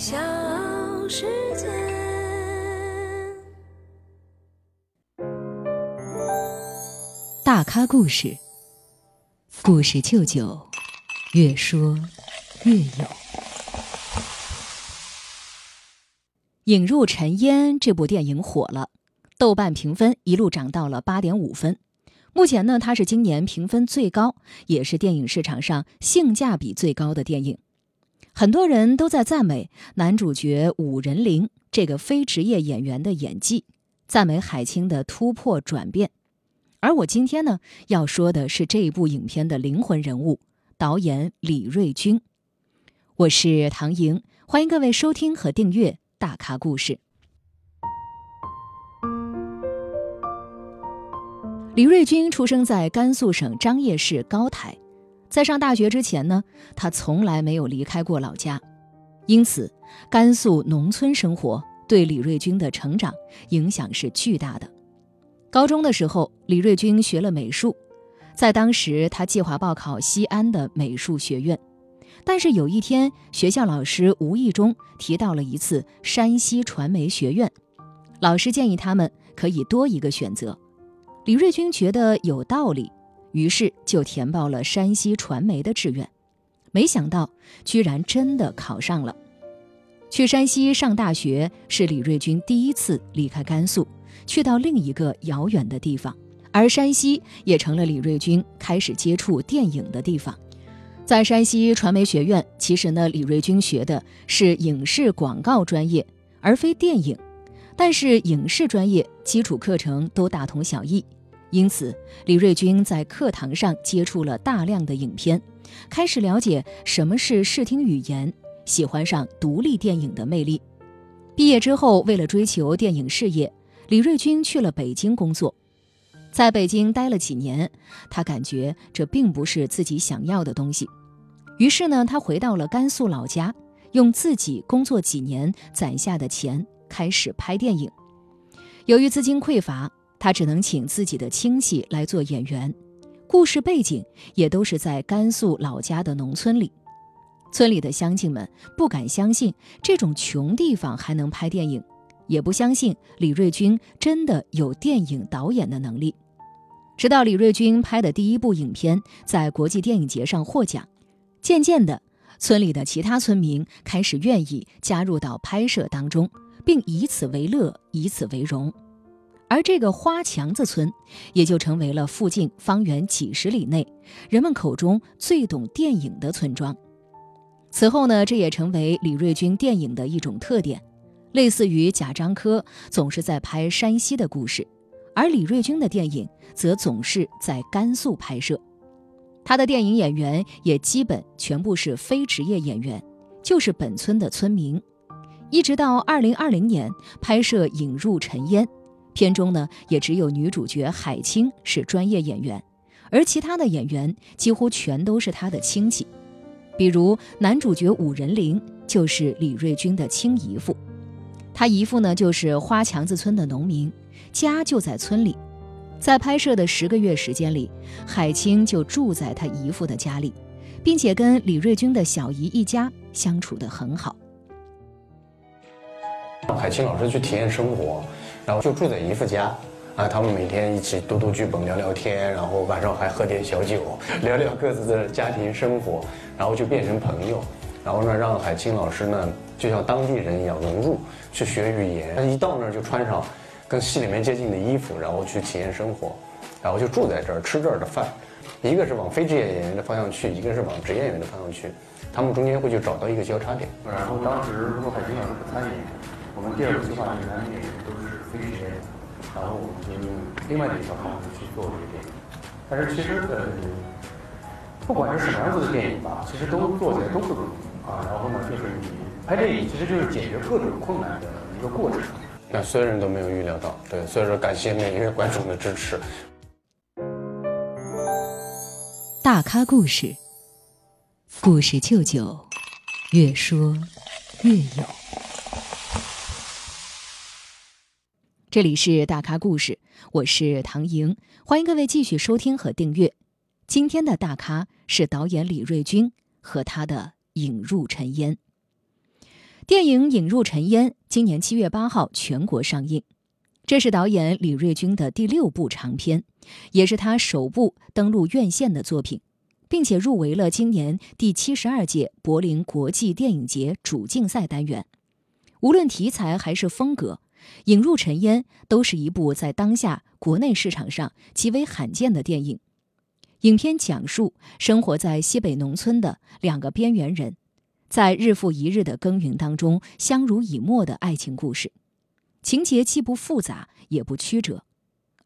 小世界。大咖故事，故事舅舅，越说越有。《引入尘烟》这部电影火了，豆瓣评分一路涨到了八点五分。目前呢，它是今年评分最高，也是电影市场上性价比最高的电影。很多人都在赞美男主角武仁林这个非职业演员的演技，赞美海清的突破转变。而我今天呢要说的是这一部影片的灵魂人物——导演李瑞军。我是唐莹，欢迎各位收听和订阅《大咖故事》。李瑞军出生在甘肃省张掖市高台，在上大学之前呢，他从来没有离开过老家，因此甘肃农村生活对李瑞军的成长影响是巨大的。高中的时候，李瑞军学了美术，在当时他计划报考西安的美术学院，但是有一天学校老师无意中提到了一次山西传媒学院，老师建议他们可以多一个选择。李瑞军觉得有道理，于是就填报了山西传媒的志愿，没想到居然真的考上了。去山西上大学是李瑞军第一次离开甘肃，去到另一个遥远的地方，而山西也成了李瑞军开始接触电影的地方。在山西传媒学院，其实呢，李瑞军学的是影视广告专业，而非电影。但是影视专业基础课程都大同小异，因此李瑞军在课堂上接触了大量的影片，开始了解什么是视听语言，喜欢上独立电影的魅力。毕业之后，为了追求电影事业，李瑞军去了北京工作。在北京待了几年，他感觉这并不是自己想要的东西，于是呢，他回到了甘肃老家，用自己工作几年攒下的钱。开始拍电影，由于资金匮乏，他只能请自己的亲戚来做演员。故事背景也都是在甘肃老家的农村里，村里的乡亲们不敢相信这种穷地方还能拍电影，也不相信李瑞军真的有电影导演的能力。直到李瑞军拍的第一部影片在国际电影节上获奖，渐渐的，村里的其他村民开始愿意加入到拍摄当中。并以此为乐，以此为荣，而这个花墙子村也就成为了附近方圆几十里内人们口中最懂电影的村庄。此后呢，这也成为李瑞军电影的一种特点，类似于贾樟柯总是在拍山西的故事，而李瑞军的电影则总是在甘肃拍摄。他的电影演员也基本全部是非职业演员，就是本村的村民。一直到二零二零年拍摄《引入尘烟》，片中呢也只有女主角海清是专业演员，而其他的演员几乎全都是她的亲戚。比如男主角武仁林就是李瑞军的亲姨父，他姨父呢就是花墙子村的农民，家就在村里。在拍摄的十个月时间里，海清就住在他姨父的家里，并且跟李瑞军的小姨一家相处得很好。海清老师去体验生活，然后就住在姨父家，啊，他们每天一起读读剧本、聊聊天，然后晚上还喝点小酒，聊聊各自的家庭生活，然后就变成朋友。然后呢，让海清老师呢就像当地人一样融入，去学语言。一到那儿就穿上跟戏里面接近的衣服，然后去体验生活，然后就住在这儿吃这儿的饭。一个是往非职业演员的方向去，一个是往职业演员的方向去，他们中间会去找到一个交叉点。然后当时如果海清老师不参与。我们第二个计划是男女，然后我们就用另外的一条方式去做这个电影。但是其实呃，不管是什么样子的电影吧，其实都做起来都不容易啊。然后呢，就是你拍电影其实就是解决各种困难的一个过程。那所有人都没有预料到，对，所以说感谢每一位观众的支持。大咖故事，故事舅舅，越说越有。这里是大咖故事，我是唐莹，欢迎各位继续收听和订阅。今天的大咖是导演李瑞军和他的《引入尘烟》。电影《引入尘烟》今年七月八号全国上映，这是导演李瑞军的第六部长片，也是他首部登陆院线的作品，并且入围了今年第七十二届柏林国际电影节主竞赛单元。无论题材还是风格，《引入尘烟》都是一部在当下国内市场上极为罕见的电影。影片讲述生活在西北农村的两个边缘人，在日复一日的耕耘当中相濡以沫的爱情故事，情节既不复杂也不曲折，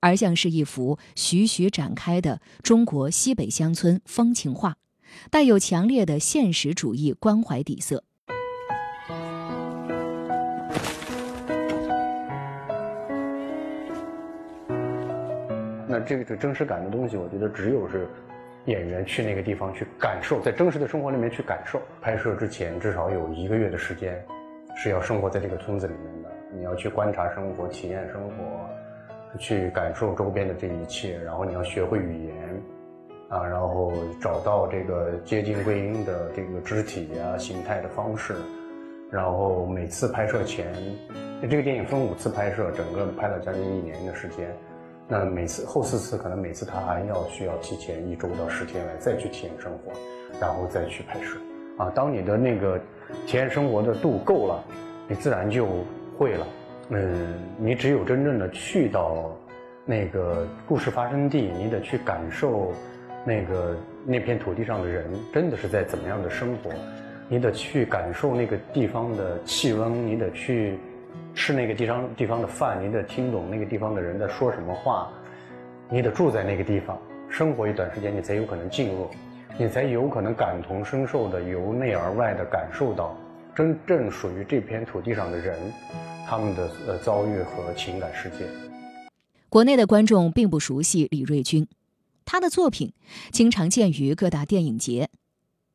而像是一幅徐徐展开的中国西北乡村风情画，带有强烈的现实主义关怀底色。那这个真实感的东西，我觉得只有是演员去那个地方去感受，在真实的生活里面去感受。拍摄之前至少有一个月的时间，是要生活在这个村子里面的。你要去观察生活，体验生活，去感受周边的这一切，然后你要学会语言，啊，然后找到这个接近桂英的这个肢体啊、形态的方式，然后每次拍摄前，这个电影分五次拍摄，整个拍了将近一年的时间。那每次后四次可能每次他还要需要提前一周到十天来再去体验生活，然后再去拍摄。啊，当你的那个体验生活的度够了，你自然就会了。嗯，你只有真正的去到那个故事发生地，你得去感受那个那片土地上的人真的是在怎么样的生活，你得去感受那个地方的气温，你得去。吃那个地方地方的饭，你得听懂那个地方的人在说什么话，你得住在那个地方生活一段时间，你才有可能进入，你才有可能感同身受的由内而外的感受到真正属于这片土地上的人他们的呃遭遇和情感世界。国内的观众并不熟悉李瑞军，他的作品经常见于各大电影节。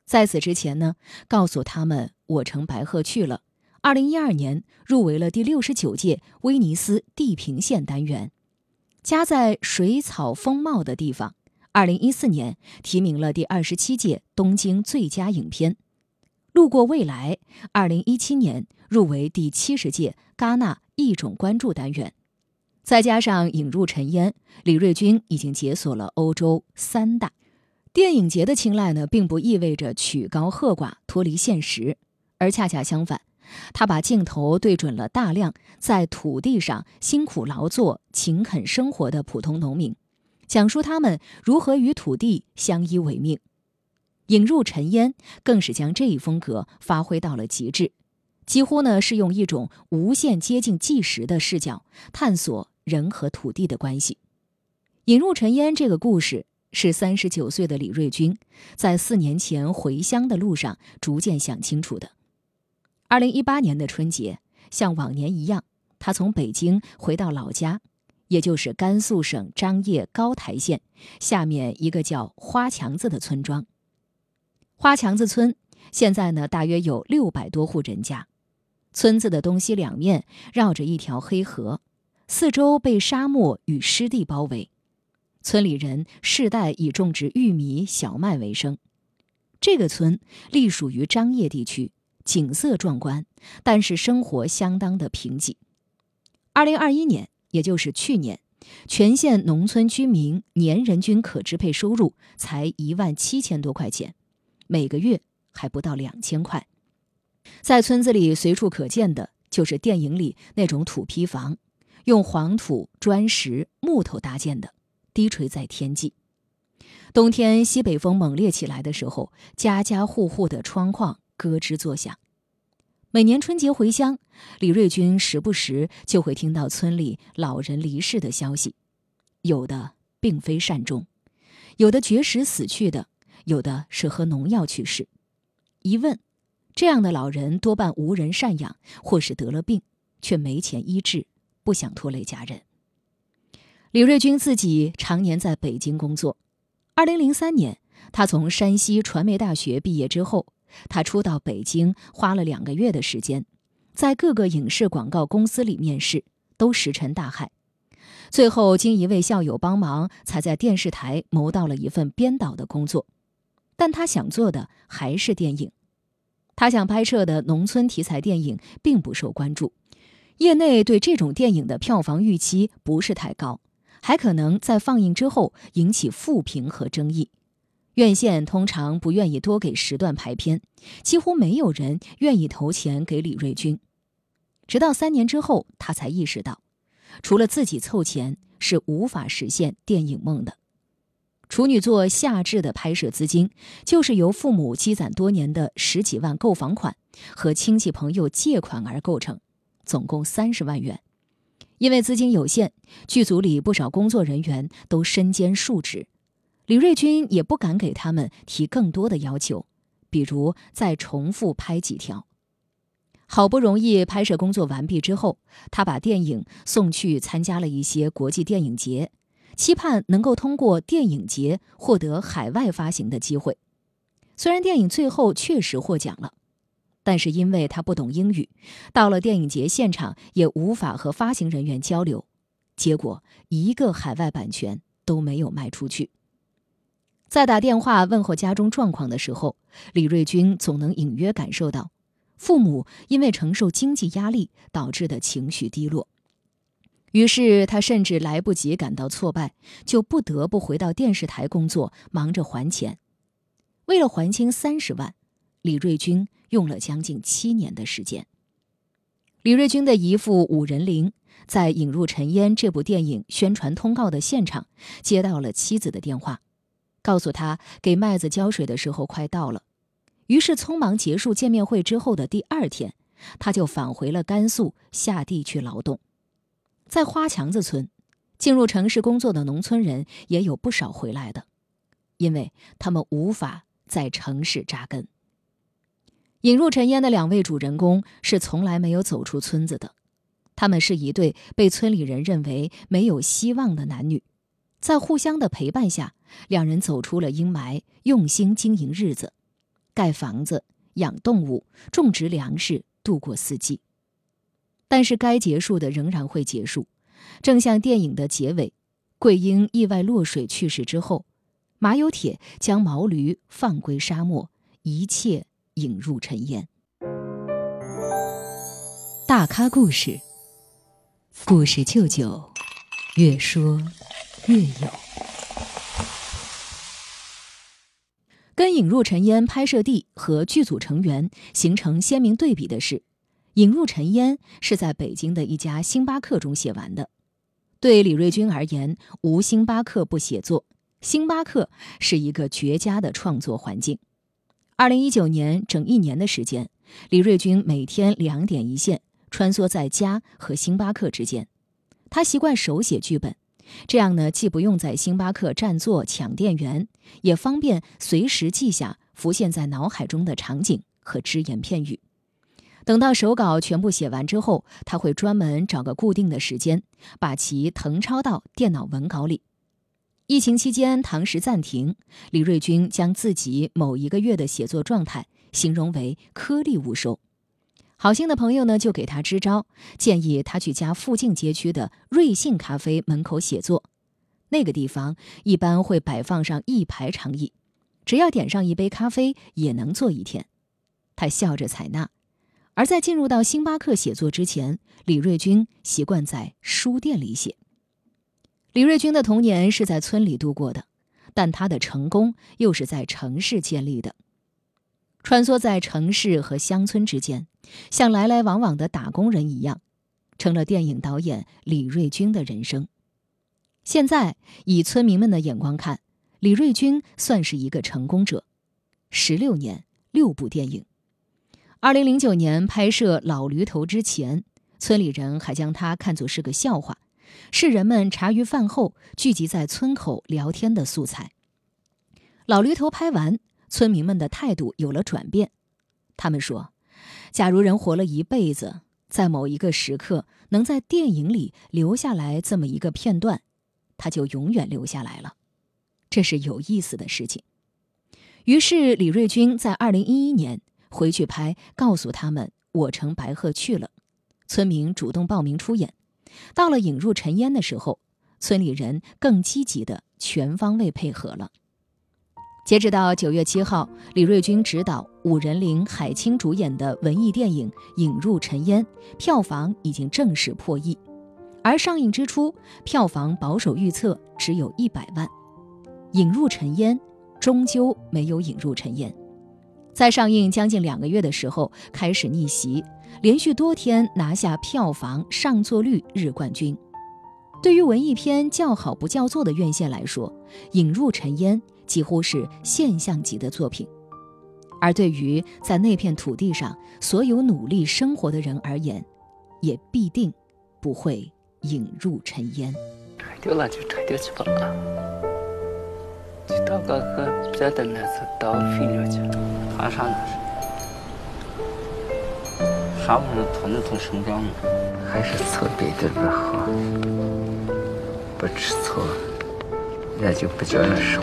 在此之前呢，告诉他们我乘白鹤去了。二零一二年入围了第六十九届威尼斯地平线单元，家在水草丰茂的地方。二零一四年提名了第二十七届东京最佳影片。路过未来，二零一七年入围第七十届戛纳一种关注单元。再加上引入尘烟，李瑞军已经解锁了欧洲三大电影节的青睐呢，并不意味着曲高和寡、脱离现实，而恰恰相反。他把镜头对准了大量在土地上辛苦劳作、勤恳生活的普通农民，讲述他们如何与土地相依为命。引入尘烟更是将这一风格发挥到了极致，几乎呢是用一种无限接近纪实的视角探索人和土地的关系。引入尘烟这个故事是三十九岁的李瑞军在四年前回乡的路上逐渐想清楚的。二零一八年的春节，像往年一样，他从北京回到老家，也就是甘肃省张掖高台县下面一个叫花墙子的村庄。花墙子村现在呢，大约有六百多户人家，村子的东西两面绕着一条黑河，四周被沙漠与湿地包围。村里人世代以种植玉米、小麦为生。这个村隶属于张掖地区。景色壮观，但是生活相当的贫瘠。二零二一年，也就是去年，全县农村居民年人均可支配收入才一万七千多块钱，每个月还不到两千块。在村子里随处可见的就是电影里那种土坯房，用黄土、砖石、木头搭建的，低垂在天际。冬天西北风猛烈起来的时候，家家户户的窗框。咯吱作响。每年春节回乡，李瑞军时不时就会听到村里老人离世的消息，有的并非善终，有的绝食死去的，有的是喝农药去世。一问，这样的老人多半无人赡养，或是得了病却没钱医治，不想拖累家人。李瑞军自己常年在北京工作。二零零三年，他从山西传媒大学毕业之后。他初到北京，花了两个月的时间，在各个影视广告公司里面试，都石沉大海。最后经一位校友帮忙，才在电视台谋到了一份编导的工作。但他想做的还是电影。他想拍摄的农村题材电影并不受关注，业内对这种电影的票房预期不是太高，还可能在放映之后引起负评和争议。院线通常不愿意多给时段排片，几乎没有人愿意投钱给李瑞军。直到三年之后，他才意识到，除了自己凑钱是无法实现电影梦的。处女座夏至的拍摄资金，就是由父母积攒多年的十几万购房款和亲戚朋友借款而构成，总共三十万元。因为资金有限，剧组里不少工作人员都身兼数职，李瑞军也不敢给他们提更多的要求，比如再重复拍几条。好不容易拍摄工作完毕之后，他把电影送去参加了一些国际电影节。期盼能够通过电影节获得海外发行的机会。虽然电影最后确实获奖了，但是因为他不懂英语，到了电影节现场也无法和发行人员交流，结果一个海外版权都没有卖出去。在打电话问候家中状况的时候，李瑞军总能隐约感受到，父母因为承受经济压力导致的情绪低落。于是他甚至来不及感到挫败，就不得不回到电视台工作，忙着还钱。为了还清三十万，李瑞军用了将近七年的时间。李瑞军的姨父武仁林在《引入尘烟》这部电影宣传通告的现场，接到了妻子的电话，告诉他给麦子浇水的时候快到了。于是匆忙结束见面会之后的第二天，他就返回了甘肃，下地去劳动。在花墙子村，进入城市工作的农村人也有不少回来的，因为他们无法在城市扎根。引入尘烟的两位主人公是从来没有走出村子的，他们是一对被村里人认为没有希望的男女，在互相的陪伴下，两人走出了阴霾，用心经营日子，盖房子、养动物、种植粮食，度过四季。但是该结束的仍然会结束，正像电影的结尾，桂英意外落水去世之后，马有铁将毛驴放归沙漠，一切引入尘烟。大咖故事，故事舅舅，越说越有。跟引入尘烟拍摄地和剧组成员形成鲜明对比的是。引入尘烟是在北京的一家星巴克中写完的。对李瑞军而言，无星巴克不写作，星巴克是一个绝佳的创作环境。二零一九年整一年的时间，李瑞军每天两点一线，穿梭在家和星巴克之间。他习惯手写剧本，这样呢，既不用在星巴克占座抢店员，也方便随时记下浮现在脑海中的场景和只言片语。等到手稿全部写完之后，他会专门找个固定的时间，把其誊抄到电脑文稿里。疫情期间，堂食暂停，李瑞军将自己某一个月的写作状态形容为“颗粒无收”。好心的朋友呢，就给他支招，建议他去家附近街区的瑞幸咖啡门口写作。那个地方一般会摆放上一排长椅，只要点上一杯咖啡，也能坐一天。他笑着采纳。而在进入到星巴克写作之前，李瑞军习惯在书店里写。李瑞军的童年是在村里度过的，但他的成功又是在城市建立的。穿梭在城市和乡村之间，像来来往往的打工人一样，成了电影导演李瑞军的人生。现在以村民们的眼光看，李瑞军算是一个成功者。十六年，六部电影。二零零九年拍摄《老驴头》之前，村里人还将他看作是个笑话，是人们茶余饭后聚集在村口聊天的素材。《老驴头》拍完，村民们的态度有了转变。他们说：“假如人活了一辈子，在某一个时刻能在电影里留下来这么一个片段，他就永远留下来了。这是有意思的事情。”于是，李瑞军在二零一一年。回去拍，告诉他们我乘白鹤去了。村民主动报名出演。到了引入尘烟的时候，村里人更积极的全方位配合了。截止到九月七号，李瑞军执导、武仁玲、海清主演的文艺电影《引入尘烟》票房已经正式破亿，而上映之初票房保守预测只有一百万，《引入尘烟》终究没有引入尘烟，在上映将近两个月的时候开始逆袭，连续多天拿下票房上座率日冠军。对于文艺片叫好不叫座的院线来说，《引入尘烟》。几乎是现象级的作品，而对于在那片土地上所有努力生活的人而言，也必定不会引入尘烟。拆掉了就拆掉去吧，去找个个别的那子倒废了去，怕啥呢？啥不能从那头生长呢？还是错别的不好，不知错，那就不叫人实